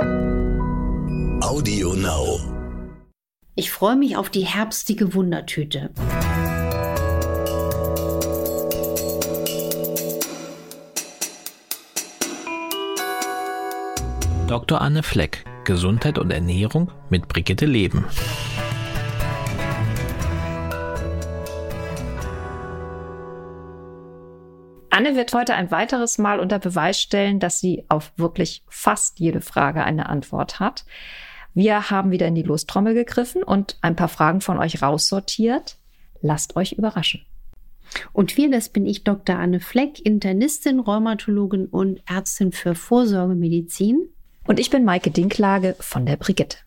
Audio Now. Ich freue mich auf die herbstige Wundertüte. Dr. Anne Fleck, Gesundheit und Ernährung mit Brigitte Leben. Anne wird heute ein weiteres Mal unter Beweis stellen, dass sie auf wirklich fast jede Frage eine Antwort hat. Wir haben wieder in die Lostrommel gegriffen und ein paar Fragen von euch raussortiert. Lasst euch überraschen. Und wir, das bin ich, Dr. Anne Fleck, Internistin, Rheumatologin und Ärztin für Vorsorgemedizin. Und ich bin Maike Dinklage von der Brigitte.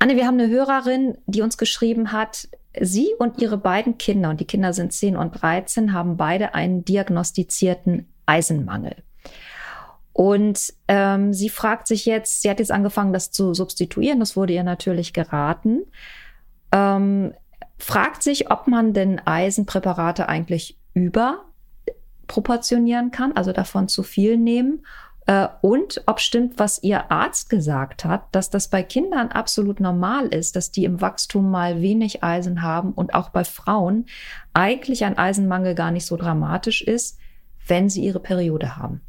Anne, wir haben eine Hörerin, die uns geschrieben hat, Sie und ihre beiden Kinder, und die Kinder sind 10 und 13, haben beide einen diagnostizierten Eisenmangel. Und ähm, sie fragt sich jetzt, sie hat jetzt angefangen, das zu substituieren, das wurde ihr natürlich geraten. Ähm, fragt sich, ob man denn Eisenpräparate eigentlich überproportionieren kann, also davon zu viel nehmen und ob stimmt, was ihr Arzt gesagt hat, dass das bei Kindern absolut normal ist, dass die im Wachstum mal wenig Eisen haben und auch bei Frauen eigentlich ein Eisenmangel gar nicht so dramatisch ist, wenn sie ihre Periode haben.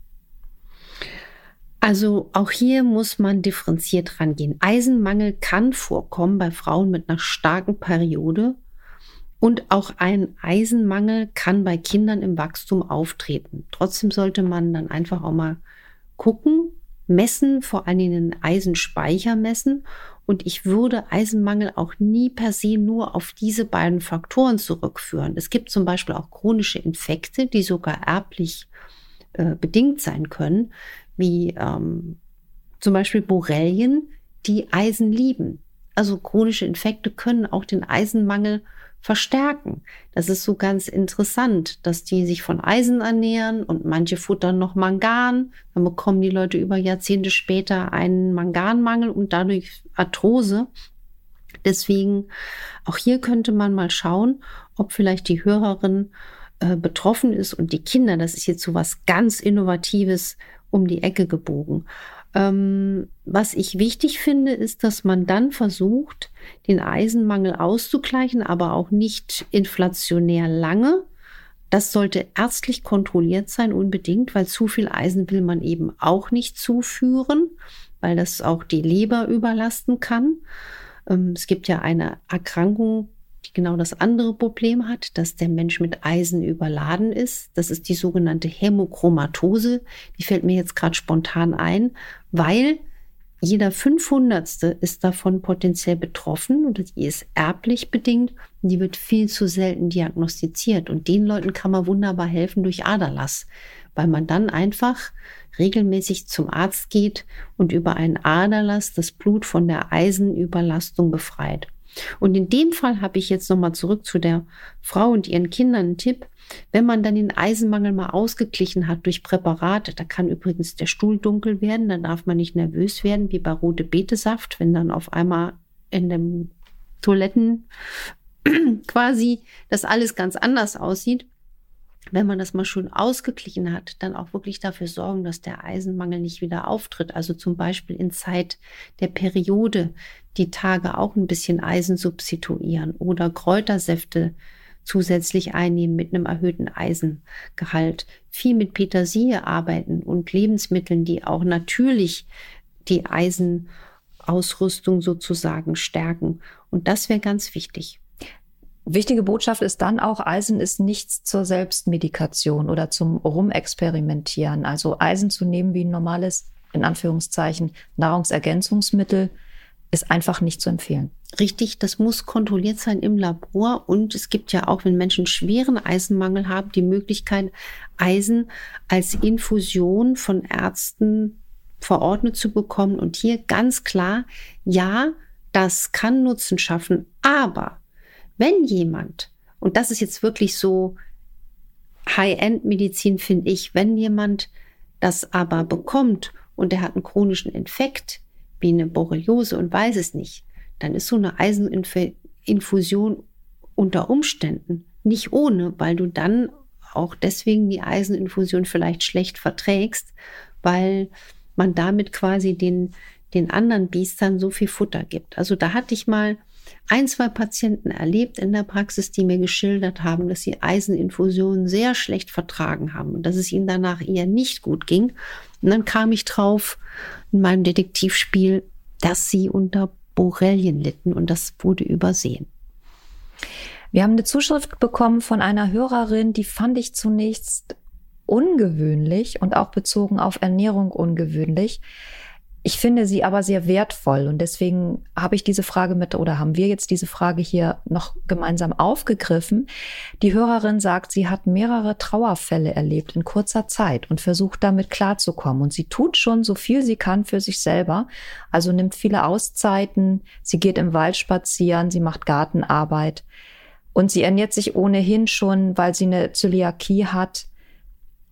Also auch hier muss man differenziert rangehen. Eisenmangel kann vorkommen bei Frauen mit einer starken Periode und auch ein Eisenmangel kann bei Kindern im Wachstum auftreten. Trotzdem sollte man dann einfach auch mal gucken, messen, vor allen Dingen Eisenspeicher messen. Und ich würde Eisenmangel auch nie per se nur auf diese beiden Faktoren zurückführen. Es gibt zum Beispiel auch chronische Infekte, die sogar erblich äh, bedingt sein können, wie ähm, zum Beispiel Borrelien, die Eisen lieben. Also chronische Infekte können auch den Eisenmangel verstärken. Das ist so ganz interessant, dass die sich von Eisen ernähren und manche futtern noch Mangan. Dann bekommen die Leute über Jahrzehnte später einen Manganmangel und dadurch Arthrose. Deswegen auch hier könnte man mal schauen, ob vielleicht die Hörerin äh, betroffen ist und die Kinder. Das ist jetzt so was ganz Innovatives um die Ecke gebogen. Ähm, was ich wichtig finde, ist, dass man dann versucht, den Eisenmangel auszugleichen, aber auch nicht inflationär lange. Das sollte ärztlich kontrolliert sein, unbedingt, weil zu viel Eisen will man eben auch nicht zuführen, weil das auch die Leber überlasten kann. Ähm, es gibt ja eine Erkrankung, genau das andere Problem hat, dass der Mensch mit Eisen überladen ist. Das ist die sogenannte Hämochromatose. Die fällt mir jetzt gerade spontan ein, weil jeder 500. ist davon potenziell betroffen und die ist erblich bedingt und die wird viel zu selten diagnostiziert. Und den Leuten kann man wunderbar helfen durch Aderlass, weil man dann einfach regelmäßig zum Arzt geht und über einen Aderlass das Blut von der Eisenüberlastung befreit. Und in dem Fall habe ich jetzt nochmal zurück zu der Frau und ihren Kindern einen Tipp. Wenn man dann den Eisenmangel mal ausgeglichen hat durch Präparate, da kann übrigens der Stuhl dunkel werden, dann darf man nicht nervös werden, wie bei rote Betesaft, wenn dann auf einmal in dem Toiletten quasi das alles ganz anders aussieht wenn man das mal schön ausgeglichen hat, dann auch wirklich dafür sorgen, dass der Eisenmangel nicht wieder auftritt. Also zum Beispiel in Zeit der Periode die Tage auch ein bisschen Eisen substituieren oder Kräutersäfte zusätzlich einnehmen mit einem erhöhten Eisengehalt. Viel mit Petersilie arbeiten und Lebensmitteln, die auch natürlich die Eisenausrüstung sozusagen stärken. Und das wäre ganz wichtig. Wichtige Botschaft ist dann auch, Eisen ist nichts zur Selbstmedikation oder zum Rumexperimentieren. Also Eisen zu nehmen wie ein normales, in Anführungszeichen, Nahrungsergänzungsmittel ist einfach nicht zu empfehlen. Richtig, das muss kontrolliert sein im Labor und es gibt ja auch, wenn Menschen schweren Eisenmangel haben, die Möglichkeit, Eisen als Infusion von Ärzten verordnet zu bekommen. Und hier ganz klar, ja, das kann Nutzen schaffen, aber wenn jemand, und das ist jetzt wirklich so High-End-Medizin, finde ich, wenn jemand das aber bekommt und er hat einen chronischen Infekt, wie eine Borreliose und weiß es nicht, dann ist so eine Eiseninfusion unter Umständen nicht ohne, weil du dann auch deswegen die Eiseninfusion vielleicht schlecht verträgst, weil man damit quasi den, den anderen Biestern so viel Futter gibt. Also da hatte ich mal ein, zwei Patienten erlebt in der Praxis, die mir geschildert haben, dass sie Eiseninfusionen sehr schlecht vertragen haben und dass es ihnen danach eher nicht gut ging. Und dann kam ich drauf in meinem Detektivspiel, dass sie unter Borrelien litten und das wurde übersehen. Wir haben eine Zuschrift bekommen von einer Hörerin, die fand ich zunächst ungewöhnlich und auch bezogen auf Ernährung ungewöhnlich. Ich finde sie aber sehr wertvoll und deswegen habe ich diese Frage mit oder haben wir jetzt diese Frage hier noch gemeinsam aufgegriffen. Die Hörerin sagt, sie hat mehrere Trauerfälle erlebt in kurzer Zeit und versucht damit klarzukommen und sie tut schon so viel sie kann für sich selber. Also nimmt viele Auszeiten, sie geht im Wald spazieren, sie macht Gartenarbeit und sie ernährt sich ohnehin schon, weil sie eine Zöliakie hat,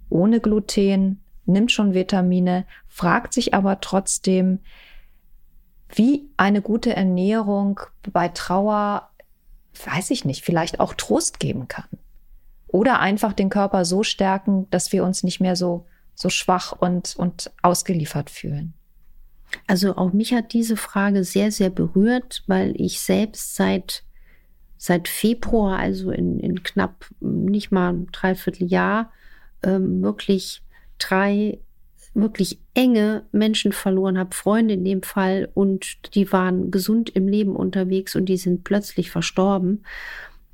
ohne Gluten, nimmt schon Vitamine, fragt sich aber trotzdem, wie eine gute Ernährung bei Trauer, weiß ich nicht, vielleicht auch Trost geben kann. Oder einfach den Körper so stärken, dass wir uns nicht mehr so, so schwach und, und ausgeliefert fühlen. Also auch mich hat diese Frage sehr, sehr berührt, weil ich selbst seit, seit Februar, also in, in knapp nicht mal ein Dreivierteljahr, ähm, wirklich drei wirklich enge Menschen verloren habe, Freunde in dem Fall, und die waren gesund im Leben unterwegs und die sind plötzlich verstorben.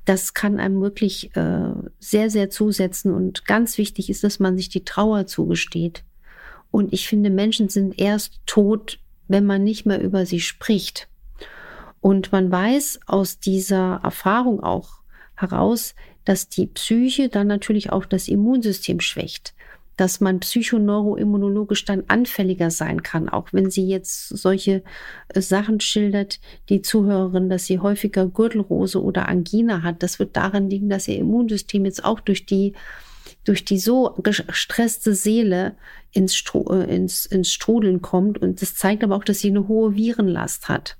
Das kann einem wirklich äh, sehr, sehr zusetzen. Und ganz wichtig ist, dass man sich die Trauer zugesteht. Und ich finde, Menschen sind erst tot, wenn man nicht mehr über sie spricht. Und man weiß aus dieser Erfahrung auch heraus, dass die Psyche dann natürlich auch das Immunsystem schwächt dass man psychoneuroimmunologisch dann anfälliger sein kann, auch wenn sie jetzt solche äh, Sachen schildert, die Zuhörerin, dass sie häufiger Gürtelrose oder Angina hat. Das wird daran liegen, dass ihr Immunsystem jetzt auch durch die durch die so gestresste Seele ins, Stru äh, ins, ins Strudeln kommt. Und das zeigt aber auch, dass sie eine hohe Virenlast hat.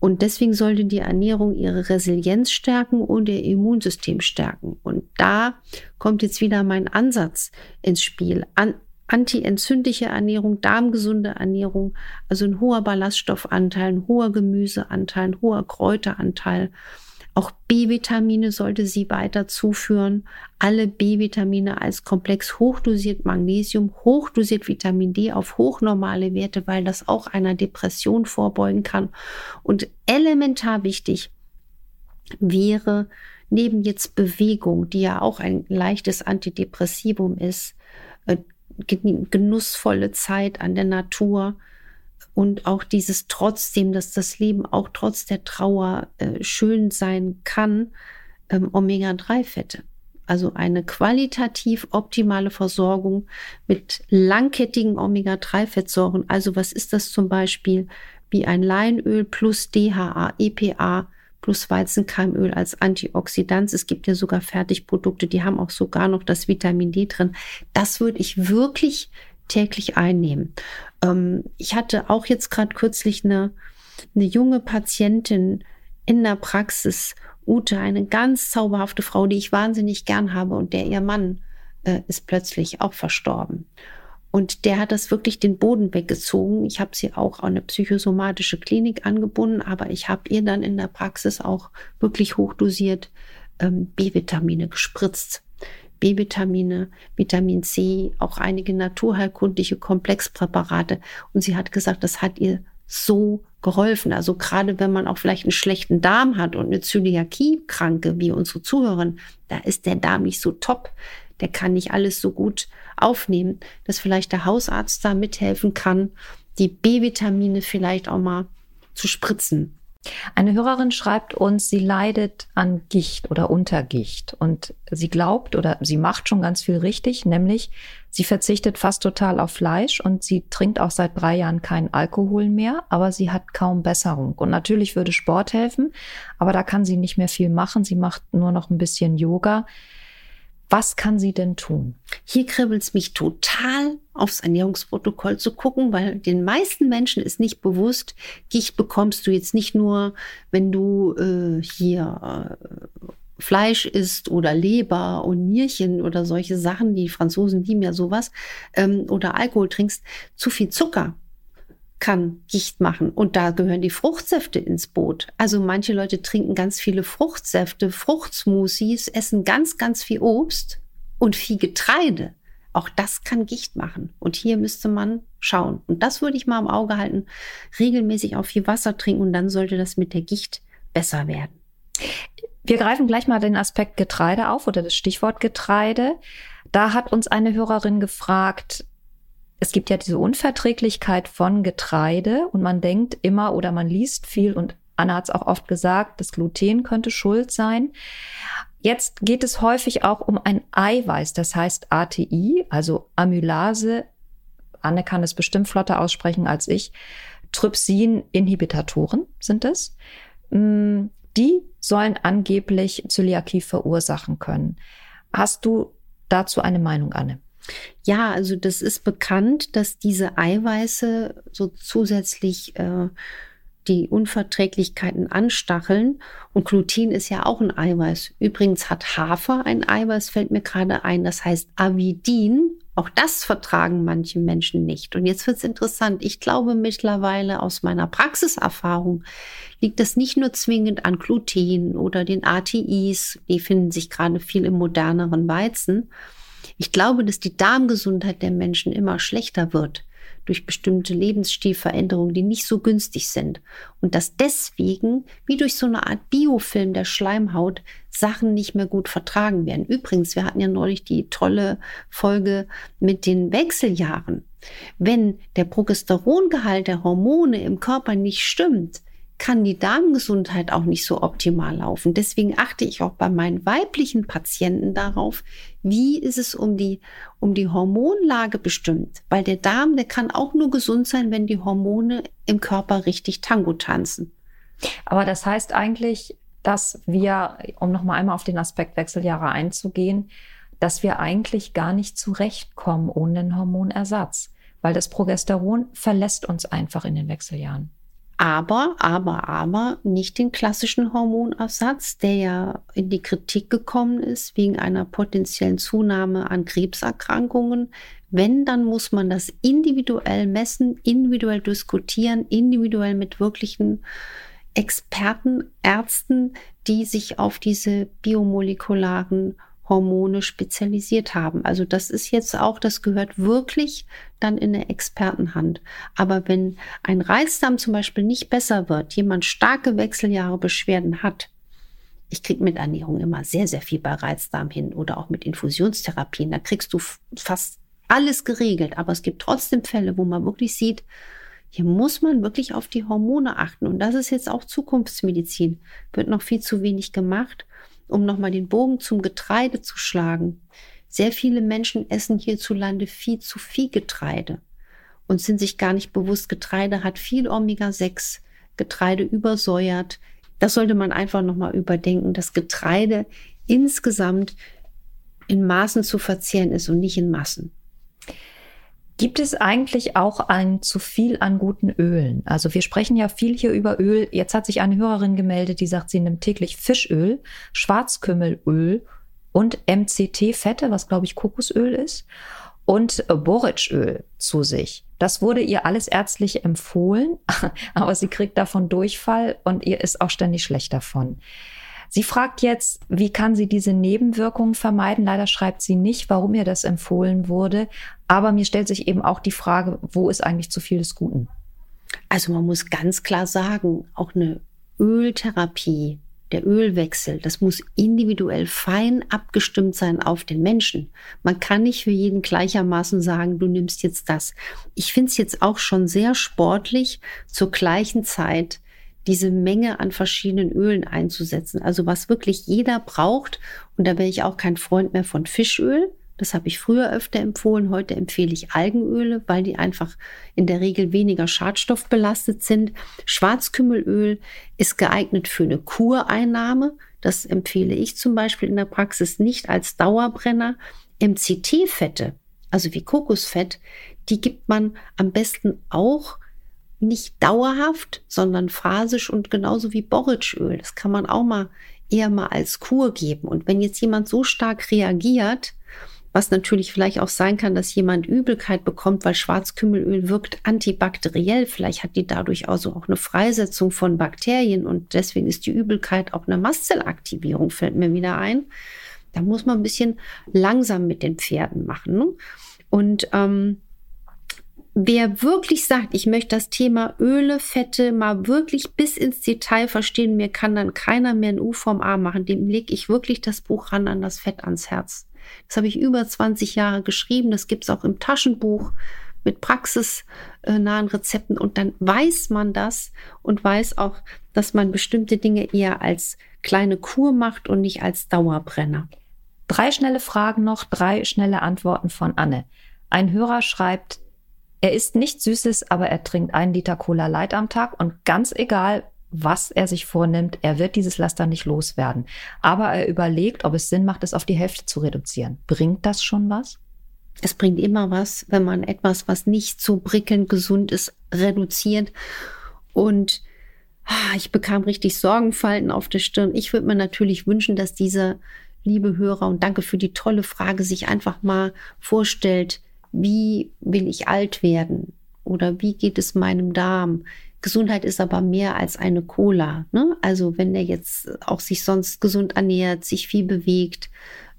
Und deswegen sollte die Ernährung ihre Resilienz stärken und ihr Immunsystem stärken. Und da kommt jetzt wieder mein Ansatz ins Spiel. An antientzündliche Ernährung, darmgesunde Ernährung, also ein hoher Ballaststoffanteil, ein hoher Gemüseanteil, ein hoher Kräuteranteil auch B-Vitamine sollte sie weiter zuführen. Alle B-Vitamine als Komplex hochdosiert Magnesium, hochdosiert Vitamin D auf hochnormale Werte, weil das auch einer Depression vorbeugen kann. Und elementar wichtig wäre neben jetzt Bewegung, die ja auch ein leichtes Antidepressivum ist, äh, genussvolle Zeit an der Natur, und auch dieses trotzdem, dass das Leben auch trotz der Trauer äh, schön sein kann, ähm, Omega-3-Fette. Also eine qualitativ optimale Versorgung mit langkettigen Omega-3-Fettsäuren. Also was ist das zum Beispiel wie ein Leinöl plus DHA, EPA plus Weizenkeimöl als Antioxidant. Es gibt ja sogar Fertigprodukte, die haben auch sogar noch das Vitamin D drin. Das würde ich wirklich täglich einnehmen. Ähm, ich hatte auch jetzt gerade kürzlich eine, eine junge Patientin in der Praxis, Ute, eine ganz zauberhafte Frau, die ich wahnsinnig gern habe und der ihr Mann äh, ist plötzlich auch verstorben. Und der hat das wirklich den Boden weggezogen. Ich habe sie auch an eine psychosomatische Klinik angebunden, aber ich habe ihr dann in der Praxis auch wirklich hochdosiert ähm, B-Vitamine gespritzt. B-Vitamine, Vitamin C, auch einige naturheilkundliche Komplexpräparate. Und sie hat gesagt, das hat ihr so geholfen. Also gerade wenn man auch vielleicht einen schlechten Darm hat und eine Zöliakie-Kranke wie unsere Zuhörerin, da ist der Darm nicht so top. Der kann nicht alles so gut aufnehmen, dass vielleicht der Hausarzt da mithelfen kann, die B-Vitamine vielleicht auch mal zu spritzen. Eine Hörerin schreibt uns, sie leidet an Gicht oder Untergicht und sie glaubt oder sie macht schon ganz viel richtig, nämlich sie verzichtet fast total auf Fleisch und sie trinkt auch seit drei Jahren keinen Alkohol mehr, aber sie hat kaum Besserung. Und natürlich würde Sport helfen, aber da kann sie nicht mehr viel machen. Sie macht nur noch ein bisschen Yoga. Was kann sie denn tun? Hier kribbelt es mich total, aufs Ernährungsprotokoll zu gucken, weil den meisten Menschen ist nicht bewusst, Gicht bekommst du jetzt nicht nur, wenn du äh, hier äh, Fleisch isst oder Leber und Nierchen oder solche Sachen, die Franzosen lieben ja sowas, ähm, oder Alkohol trinkst, zu viel Zucker kann Gicht machen. Und da gehören die Fruchtsäfte ins Boot. Also manche Leute trinken ganz viele Fruchtsäfte, Fruchtsmoothies, essen ganz, ganz viel Obst und viel Getreide. Auch das kann Gicht machen. Und hier müsste man schauen. Und das würde ich mal im Auge halten. Regelmäßig auch viel Wasser trinken und dann sollte das mit der Gicht besser werden. Wir greifen gleich mal den Aspekt Getreide auf oder das Stichwort Getreide. Da hat uns eine Hörerin gefragt, es gibt ja diese Unverträglichkeit von Getreide und man denkt immer oder man liest viel und Anna hat es auch oft gesagt, das Gluten könnte schuld sein. Jetzt geht es häufig auch um ein Eiweiß, das heißt ATI, also Amylase. Anne kann es bestimmt flotter aussprechen als ich. Trypsin-Inhibitatoren sind es. Mm, die sollen angeblich Zöliakie verursachen können. Hast du dazu eine Meinung, Anne? Ja, also das ist bekannt, dass diese Eiweiße so zusätzlich äh, die Unverträglichkeiten anstacheln. Und Gluten ist ja auch ein Eiweiß. Übrigens hat Hafer ein Eiweiß, fällt mir gerade ein, das heißt Avidin. Auch das vertragen manche Menschen nicht. Und jetzt wird es interessant. Ich glaube mittlerweile aus meiner Praxiserfahrung liegt das nicht nur zwingend an Gluten oder den ATIs, die finden sich gerade viel im moderneren Weizen. Ich glaube, dass die Darmgesundheit der Menschen immer schlechter wird durch bestimmte Lebensstilveränderungen, die nicht so günstig sind. Und dass deswegen, wie durch so eine Art Biofilm der Schleimhaut, Sachen nicht mehr gut vertragen werden. Übrigens, wir hatten ja neulich die tolle Folge mit den Wechseljahren. Wenn der Progesterongehalt der Hormone im Körper nicht stimmt, kann die Darmgesundheit auch nicht so optimal laufen. Deswegen achte ich auch bei meinen weiblichen Patienten darauf, wie ist es um die, um die Hormonlage bestimmt. Weil der Darm, der kann auch nur gesund sein, wenn die Hormone im Körper richtig Tango tanzen. Aber das heißt eigentlich, dass wir, um nochmal einmal auf den Aspekt Wechseljahre einzugehen, dass wir eigentlich gar nicht zurechtkommen ohne einen Hormonersatz. Weil das Progesteron verlässt uns einfach in den Wechseljahren aber, aber, aber nicht den klassischen Hormonersatz, der ja in die Kritik gekommen ist wegen einer potenziellen Zunahme an Krebserkrankungen. Wenn, dann muss man das individuell messen, individuell diskutieren, individuell mit wirklichen Experten, Ärzten, die sich auf diese biomolekularen Hormone spezialisiert haben. Also das ist jetzt auch, das gehört wirklich dann in der Expertenhand. Aber wenn ein Reizdarm zum Beispiel nicht besser wird, jemand starke Wechseljahre Beschwerden hat, ich kriege mit Ernährung immer sehr, sehr viel bei Reizdarm hin oder auch mit Infusionstherapien. Da kriegst du fast alles geregelt. Aber es gibt trotzdem Fälle, wo man wirklich sieht, hier muss man wirklich auf die Hormone achten. Und das ist jetzt auch Zukunftsmedizin. Wird noch viel zu wenig gemacht um nochmal den Bogen zum Getreide zu schlagen. Sehr viele Menschen essen hierzulande viel zu viel Getreide und sind sich gar nicht bewusst, Getreide hat viel Omega-6, Getreide übersäuert. Das sollte man einfach nochmal überdenken, dass Getreide insgesamt in Maßen zu verzehren ist und nicht in Massen. Gibt es eigentlich auch ein zu viel an guten Ölen? Also wir sprechen ja viel hier über Öl. Jetzt hat sich eine Hörerin gemeldet, die sagt, sie nimmt täglich Fischöl, Schwarzkümmelöl und MCT-Fette, was glaube ich Kokosöl ist, und Borretschöl zu sich. Das wurde ihr alles ärztlich empfohlen, aber sie kriegt davon Durchfall und ihr ist auch ständig schlecht davon. Sie fragt jetzt, wie kann sie diese Nebenwirkungen vermeiden? Leider schreibt sie nicht, warum ihr das empfohlen wurde. Aber mir stellt sich eben auch die Frage, wo ist eigentlich zu viel des Guten? Also man muss ganz klar sagen, auch eine Öltherapie, der Ölwechsel, das muss individuell fein abgestimmt sein auf den Menschen. Man kann nicht für jeden gleichermaßen sagen, du nimmst jetzt das. Ich finde es jetzt auch schon sehr sportlich, zur gleichen Zeit diese Menge an verschiedenen Ölen einzusetzen. Also was wirklich jeder braucht. Und da wäre ich auch kein Freund mehr von Fischöl. Das habe ich früher öfter empfohlen. Heute empfehle ich Algenöle, weil die einfach in der Regel weniger schadstoffbelastet sind. Schwarzkümmelöl ist geeignet für eine Kureinnahme. Das empfehle ich zum Beispiel in der Praxis nicht als Dauerbrenner. MCT-Fette, also wie Kokosfett, die gibt man am besten auch nicht dauerhaft, sondern phasisch und genauso wie Borretschöl. Das kann man auch mal eher mal als Kur geben. Und wenn jetzt jemand so stark reagiert, was natürlich vielleicht auch sein kann, dass jemand Übelkeit bekommt, weil Schwarzkümmelöl wirkt antibakteriell. Vielleicht hat die dadurch also auch eine Freisetzung von Bakterien und deswegen ist die Übelkeit auch eine Mastzellaktivierung, fällt mir wieder ein. Da muss man ein bisschen langsam mit den Pferden machen. Ne? Und ähm, wer wirklich sagt, ich möchte das Thema Öle, Fette mal wirklich bis ins Detail verstehen, mir kann dann keiner mehr ein U vom A machen, dem lege ich wirklich das Buch ran an das Fett ans Herz. Das habe ich über 20 Jahre geschrieben. Das gibt es auch im Taschenbuch mit praxisnahen Rezepten. Und dann weiß man das und weiß auch, dass man bestimmte Dinge eher als kleine Kur macht und nicht als Dauerbrenner. Drei schnelle Fragen noch, drei schnelle Antworten von Anne. Ein Hörer schreibt, er isst nichts Süßes, aber er trinkt einen Liter Cola Light am Tag und ganz egal, was er sich vornimmt, er wird dieses Laster nicht loswerden. Aber er überlegt, ob es Sinn macht, es auf die Hälfte zu reduzieren. Bringt das schon was? Es bringt immer was, wenn man etwas, was nicht so prickelnd gesund ist, reduziert. Und ah, ich bekam richtig Sorgenfalten auf der Stirn. Ich würde mir natürlich wünschen, dass dieser liebe Hörer, und danke für die tolle Frage, sich einfach mal vorstellt, wie will ich alt werden? Oder wie geht es meinem Darm? Gesundheit ist aber mehr als eine Cola. Ne? Also wenn er jetzt auch sich sonst gesund ernährt, sich viel bewegt,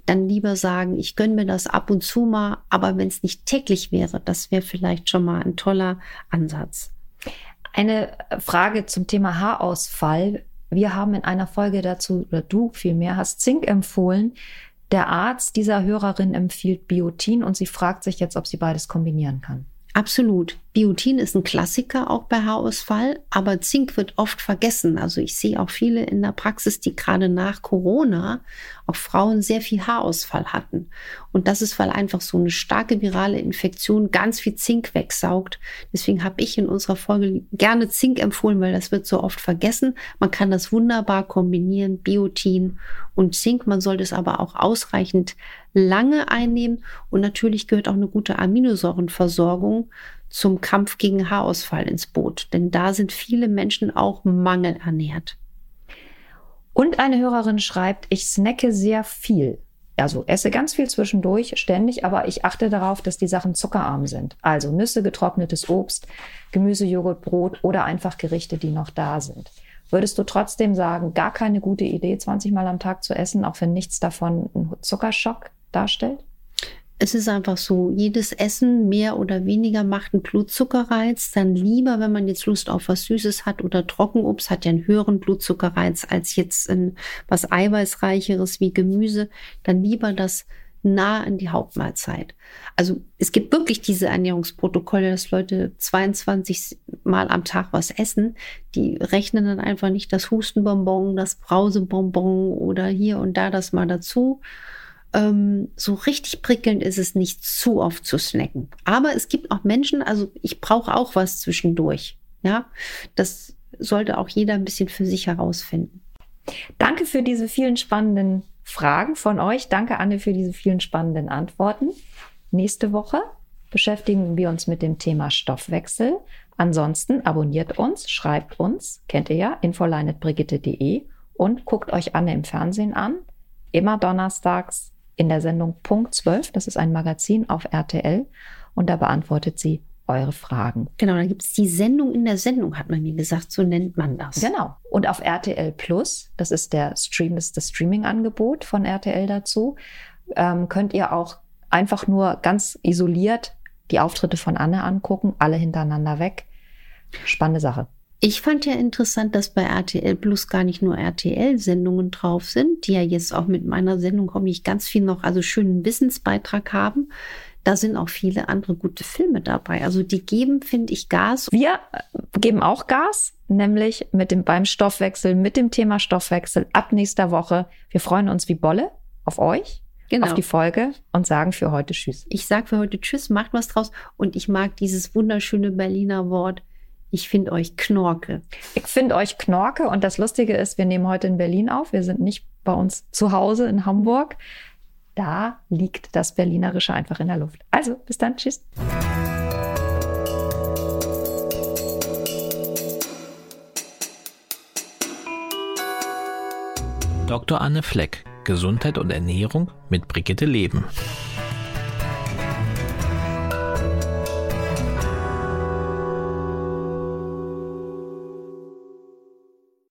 dann lieber sagen, ich gönne mir das ab und zu mal, aber wenn es nicht täglich wäre, das wäre vielleicht schon mal ein toller Ansatz. Eine Frage zum Thema Haarausfall. Wir haben in einer Folge dazu, oder du vielmehr, hast Zink empfohlen. Der Arzt dieser Hörerin empfiehlt Biotin und sie fragt sich jetzt, ob sie beides kombinieren kann. Absolut. Biotin ist ein Klassiker auch bei Haarausfall, aber Zink wird oft vergessen. Also ich sehe auch viele in der Praxis, die gerade nach Corona auch Frauen sehr viel Haarausfall hatten. Und das ist, weil einfach so eine starke virale Infektion ganz viel Zink wegsaugt. Deswegen habe ich in unserer Folge gerne Zink empfohlen, weil das wird so oft vergessen. Man kann das wunderbar kombinieren, Biotin und Zink. Man sollte es aber auch ausreichend lange einnehmen. Und natürlich gehört auch eine gute Aminosäurenversorgung zum Kampf gegen Haarausfall ins Boot. Denn da sind viele Menschen auch mangelernährt. Und eine Hörerin schreibt, ich snacke sehr viel. Also esse ganz viel zwischendurch, ständig, aber ich achte darauf, dass die Sachen zuckerarm sind. Also Nüsse, getrocknetes Obst, Gemüse, Joghurt, Brot oder einfach Gerichte, die noch da sind. Würdest du trotzdem sagen, gar keine gute Idee, 20 Mal am Tag zu essen, auch wenn nichts davon einen Zuckerschock darstellt? Es ist einfach so, jedes Essen mehr oder weniger macht einen Blutzuckerreiz. Dann lieber, wenn man jetzt Lust auf was Süßes hat oder Trockenobst, hat ja einen höheren Blutzuckerreiz als jetzt in was Eiweißreicheres wie Gemüse. Dann lieber das nah an die Hauptmahlzeit. Also es gibt wirklich diese Ernährungsprotokolle, dass Leute 22 Mal am Tag was essen. Die rechnen dann einfach nicht das Hustenbonbon, das Brausebonbon oder hier und da das mal dazu ähm, so richtig prickelnd ist es nicht zu oft zu snacken. Aber es gibt auch Menschen, also ich brauche auch was zwischendurch. Ja, das sollte auch jeder ein bisschen für sich herausfinden. Danke für diese vielen spannenden Fragen von euch. Danke, Anne, für diese vielen spannenden Antworten. Nächste Woche beschäftigen wir uns mit dem Thema Stoffwechsel. Ansonsten abonniert uns, schreibt uns, kennt ihr ja, infoline.brigitte.de und guckt euch Anne im Fernsehen an. Immer donnerstags in der Sendung Punkt 12. Das ist ein Magazin auf RTL und da beantwortet sie eure Fragen. Genau, da gibt es die Sendung in der Sendung, hat man mir gesagt, so nennt man das. Genau. Und auf RTL Plus, das ist der Stream, das, das Streaming-Angebot von RTL dazu, ähm, könnt ihr auch einfach nur ganz isoliert die Auftritte von Anne angucken, alle hintereinander weg. Spannende Sache. Ich fand ja interessant, dass bei RTL Plus gar nicht nur RTL-Sendungen drauf sind, die ja jetzt auch mit meiner Sendung komme ich ganz viel noch, also schönen Wissensbeitrag haben. Da sind auch viele andere gute Filme dabei. Also die geben, finde ich, Gas. Wir geben auch Gas, nämlich mit dem beim Stoffwechsel, mit dem Thema Stoffwechsel ab nächster Woche. Wir freuen uns wie Bolle auf euch. Genau. auf die Folge und sagen für heute Tschüss. Ich sage für heute Tschüss, macht was draus und ich mag dieses wunderschöne Berliner Wort ich finde euch Knorke. Ich finde euch Knorke und das Lustige ist, wir nehmen heute in Berlin auf. Wir sind nicht bei uns zu Hause in Hamburg. Da liegt das Berlinerische einfach in der Luft. Also, bis dann. Tschüss. Dr. Anne Fleck, Gesundheit und Ernährung mit Brigitte Leben.